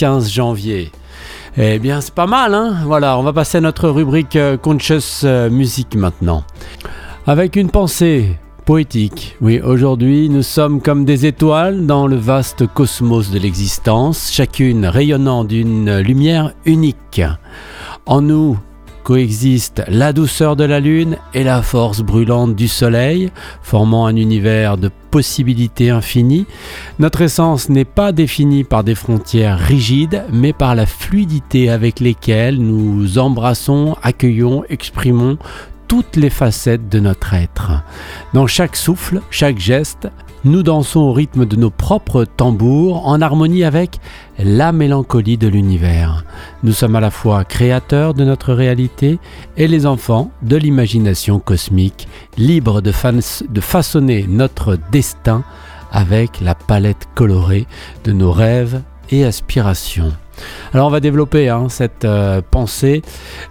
15 janvier. Eh bien, c'est pas mal, hein Voilà, on va passer à notre rubrique euh, Conscious euh, Music maintenant. Avec une pensée poétique. Oui, aujourd'hui, nous sommes comme des étoiles dans le vaste cosmos de l'existence, chacune rayonnant d'une lumière unique. En nous, coexistent la douceur de la lune et la force brûlante du soleil, formant un univers de possibilités infinies. Notre essence n'est pas définie par des frontières rigides, mais par la fluidité avec lesquelles nous embrassons, accueillons, exprimons toutes les facettes de notre être. Dans chaque souffle, chaque geste, nous dansons au rythme de nos propres tambours, en harmonie avec la mélancolie de l'univers. Nous sommes à la fois créateurs de notre réalité et les enfants de l'imagination cosmique, libres de, façonner notre destin avec la palette colorée de nos rêves et aspirations. Alors on va développer hein, cette euh, pensée.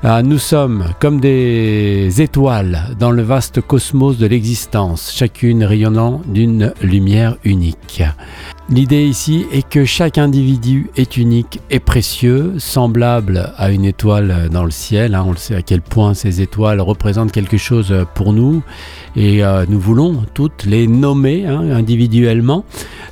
Euh, nous sommes comme des étoiles dans le vaste cosmos de l'existence, chacune rayonnant d'une lumière unique. L'idée ici est que chaque individu est unique et précieux, semblable à une étoile dans le ciel. Hein. on le sait à quel point ces étoiles représentent quelque chose pour nous et euh, nous voulons toutes les nommer hein, individuellement.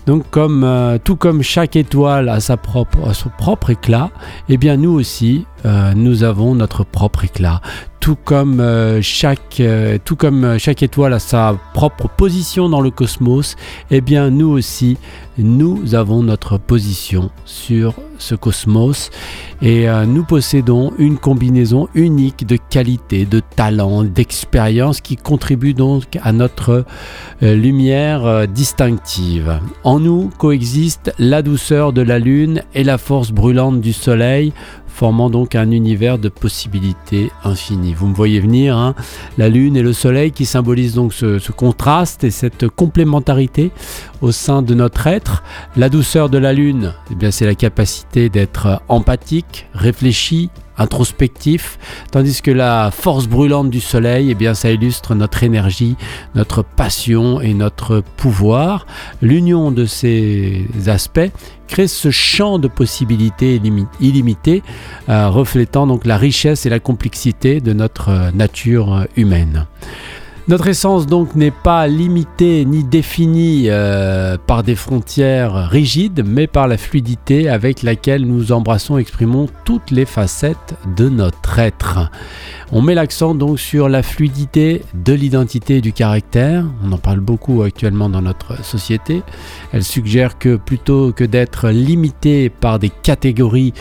Donc comme, tout comme chaque étoile a, sa propre, son propre éclat, eh bien nous aussi, euh, nous avons notre propre éclat. Tout comme, euh, chaque, euh, tout comme chaque étoile a sa propre position dans le cosmos, eh bien nous aussi, nous avons notre position sur ce cosmos et nous possédons une combinaison unique de qualités, de talents, d'expériences qui contribuent donc à notre lumière distinctive. En nous coexistent la douceur de la lune et la force brûlante du soleil, formant donc un univers de possibilités infinies. Vous me voyez venir, hein, la Lune et le Soleil qui symbolisent donc ce, contraste et cette complémentarité au sein de notre être. La douceur de la Lune, eh c'est la capacité d'être empathique, réfléchi, introspectif, tandis que la force brûlante du soleil, eh bien, ça illustre notre énergie, notre passion et notre pouvoir. L'union de ces aspects crée ce champ de possibilités illimitées, euh, reflétant donc la richesse et la complexité de notre nature humaine. Notre essence donc n'est pas limitée ni définie euh, par des frontières rigides, mais par la fluidité avec laquelle nous embrassons et exprimons toutes les facettes de notre être. On met l'accent donc sur la fluidité de l'identité et du caractère. On en parle beaucoup actuellement dans notre société. Elle suggère que plutôt que d'être limité par des catégories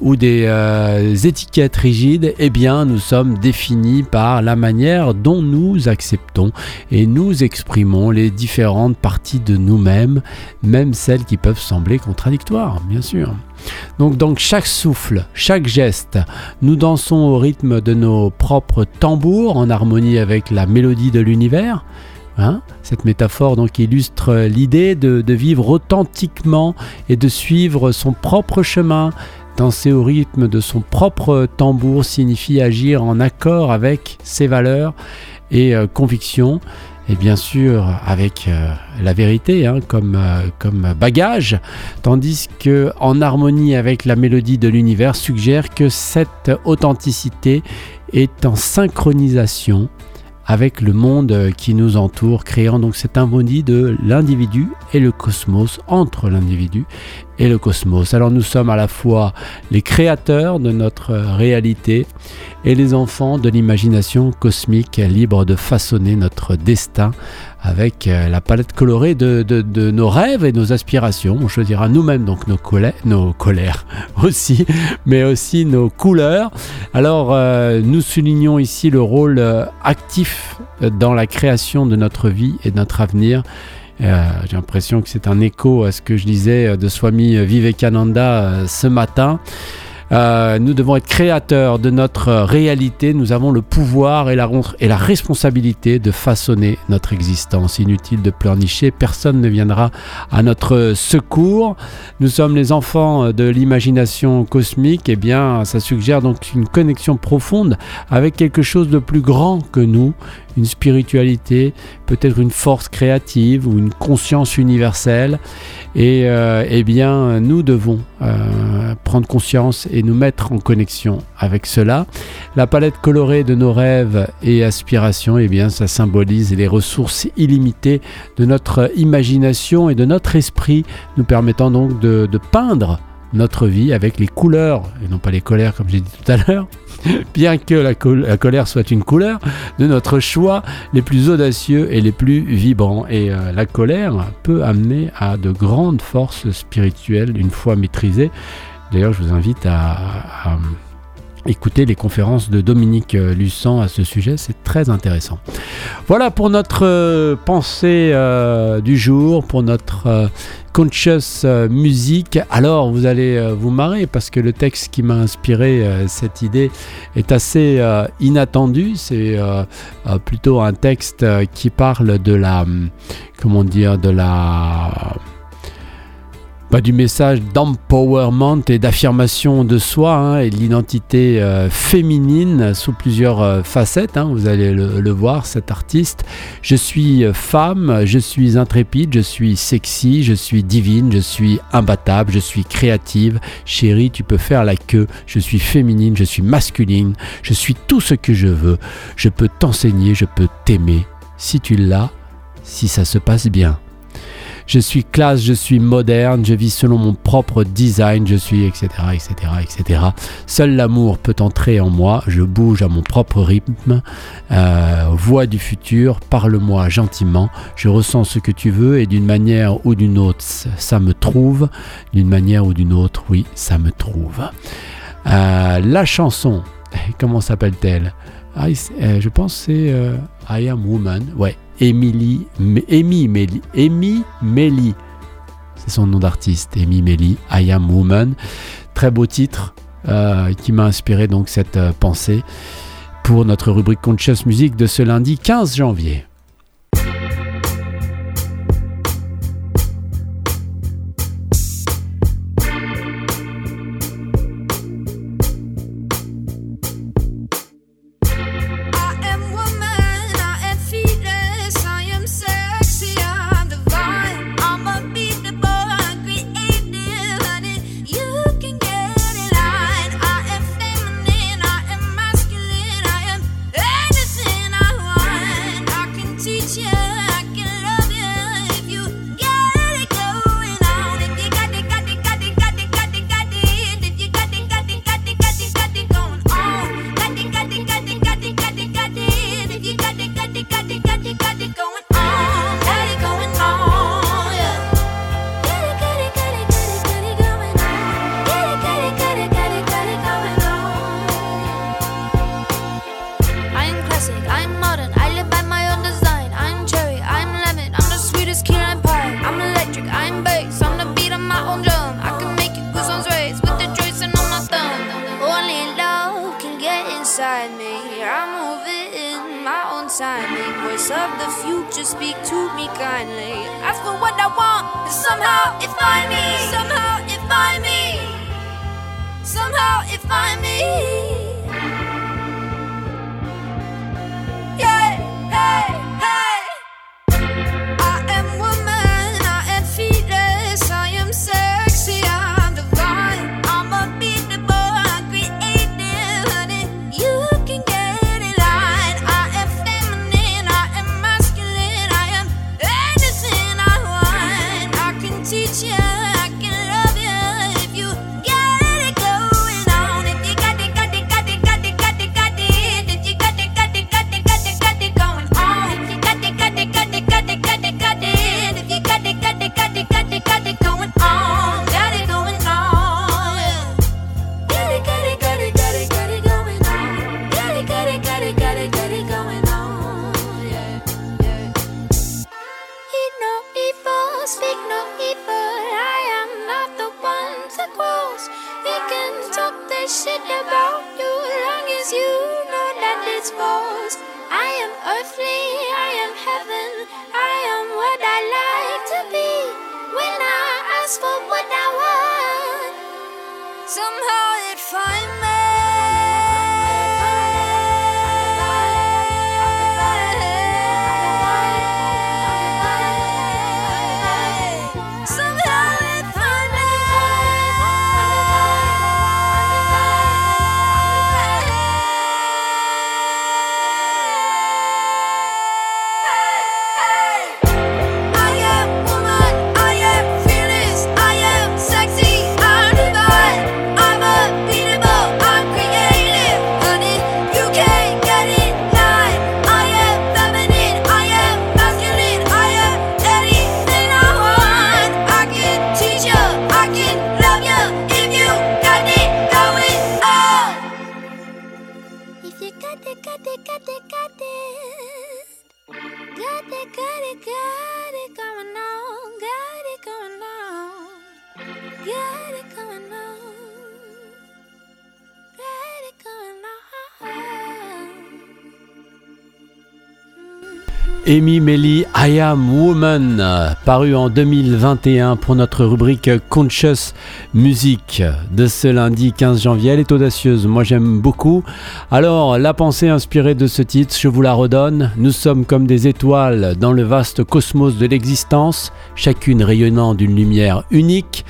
ou des euh, étiquettes rigides, eh bien nous sommes définis par la manière dont nous acceptons et nous exprimons les différentes parties de nous-mêmes, même celles qui peuvent sembler contradictoires, bien sûr. Donc, donc chaque souffle, chaque geste, nous dansons au rythme de nos propres tambours en harmonie avec la mélodie de l'univers. Hein Cette métaphore donc illustre l'idée de, vivre authentiquement et de suivre son propre chemin Danser au rythme de son propre tambour signifie agir en accord avec ses valeurs et euh, convictions. Et bien sûr avec euh, la vérité hein, comme, euh, comme bagage, tandis que en harmonie avec la mélodie de l'univers suggère que cette authenticité est en synchronisation avec le monde qui nous entoure, créant donc cette harmonie de l'individu et le cosmos, entre l'individu et le cosmos. Alors nous sommes à la fois les créateurs de notre réalité et les enfants de l'imagination cosmique libre de façonner notre destin avec euh, la palette colorée de, nos rêves et nos aspirations. On choisira nous-mêmes donc nos, colères, nos colères aussi, mais aussi nos couleurs. Alors euh, nous soulignons ici le rôle euh, actif dans la création de notre vie et de notre avenir. J'ai l'impression que c'est un écho à ce que je disais de Swami Vivekananda ce matin. Euh, nous devons être créateurs de notre réalité. Nous avons le pouvoir et la, et responsabilité de façonner notre existence. Inutile de pleurnicher, personne ne viendra à notre secours. Nous sommes les enfants de l'imagination cosmique. Eh bien, ça suggère donc une connexion profonde avec quelque chose de plus grand que nous, une spiritualité, peut-être une force créative ou une conscience universelle. Et euh, eh bien, nous devons euh, prendre conscience et nous mettre en connexion avec cela. La palette colorée de nos rêves et aspirations, eh bien, ça symbolise les ressources illimitées de notre imagination et de notre esprit, nous permettant donc de, peindre notre vie avec les couleurs, et non pas les colères comme j'ai dit tout à l'heure, bien que la, colère soit une couleur, de notre choix les plus audacieux et les plus vibrants. Et euh, la colère peut amener à de grandes forces spirituelles une fois maîtrisées. D'ailleurs, je vous invite à Écoutez les conférences de Dominique euh, Lussan à ce sujet, c'est très intéressant. Voilà pour notre euh, pensée euh, du jour, pour notre conscious music. Alors vous allez vous marrer parce que le texte qui m'a inspiré cette idée est assez inattendu. C'est plutôt un texte qui parle de la, comment dire, de la du message d'empowerment et d'affirmation de soi hein, et de l'identité euh, féminine sous plusieurs euh, facettes. Hein, vous allez le, voir, cet artiste. Je suis euh, femme, je suis intrépide, je suis sexy, je suis divine, je suis imbattable, je suis créative. Chérie, tu peux faire la queue. Je suis féminine, je suis masculine, je suis tout ce que je veux. Je peux t'enseigner, je peux t'aimer. Si tu l'as, si ça se passe bien. Je suis classe, je suis moderne, je vis selon mon propre design, je suis etc. etc. etc. Seul l'amour peut entrer en moi, je bouge à mon propre rythme. Euh, voix du futur, parle-moi gentiment, je ressens ce que tu veux et d'une manière ou d'une autre, ça me trouve. D'une manière ou d'une autre, oui, ça me trouve. Euh, la chanson, comment s'appelle-t-elle? Euh, Je pense c'est I Am Woman. Ouais, Emily, Amy Melly, Amy c'est son nom d'artiste, Amy Melly, I Am Woman. Très beau titre euh, qui m'a inspiré donc cette euh, pensée pour notre rubrique Conscious Music de ce lundi 15 janvier. here. I'm moving in my own timing. Voice of the future, speak to me kindly. Ask for what I want, and somehow it find me. Somehow it find me. Somehow it find me. Vor got it, got it. Got it, Amy Melly, I Am Woman, paru en 2021 pour notre rubrique Conscious Music de ce lundi 15 janvier. Elle est audacieuse, moi j'aime beaucoup. Alors, la pensée inspirée de ce titre, je vous la redonne. Nous sommes comme des étoiles dans le vaste cosmos de l'existence, chacune rayonnant d'une lumière unique.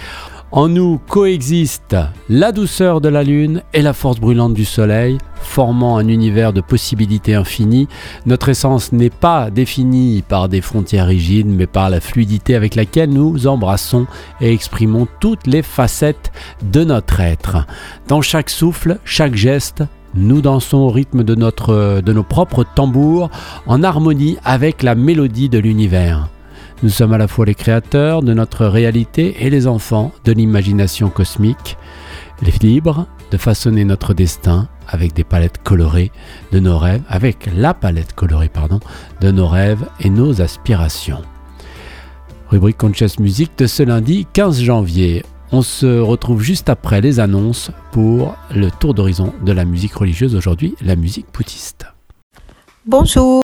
En nous coexistent la douceur de la lune et la force brûlante du soleil, formant un univers de possibilités infinies. Notre essence n'est pas définie par des frontières rigides, mais par la fluidité avec laquelle nous embrassons et exprimons toutes les facettes de notre être. Dans chaque souffle, chaque geste, nous dansons au rythme de, de nos propres tambours, en harmonie avec la mélodie de l'univers. Nous sommes à la fois les créateurs de notre réalité et les enfants de l'imagination cosmique, les libres de façonner notre destin avec des palettes colorées de nos rêves, avec la palette colorée pardon, de nos rêves et nos aspirations. Rubrique Conscious Music de ce lundi 15 janvier. On se retrouve juste après les annonces pour le tour d'horizon de la musique religieuse aujourd'hui, la musique boutiste. Bonjour.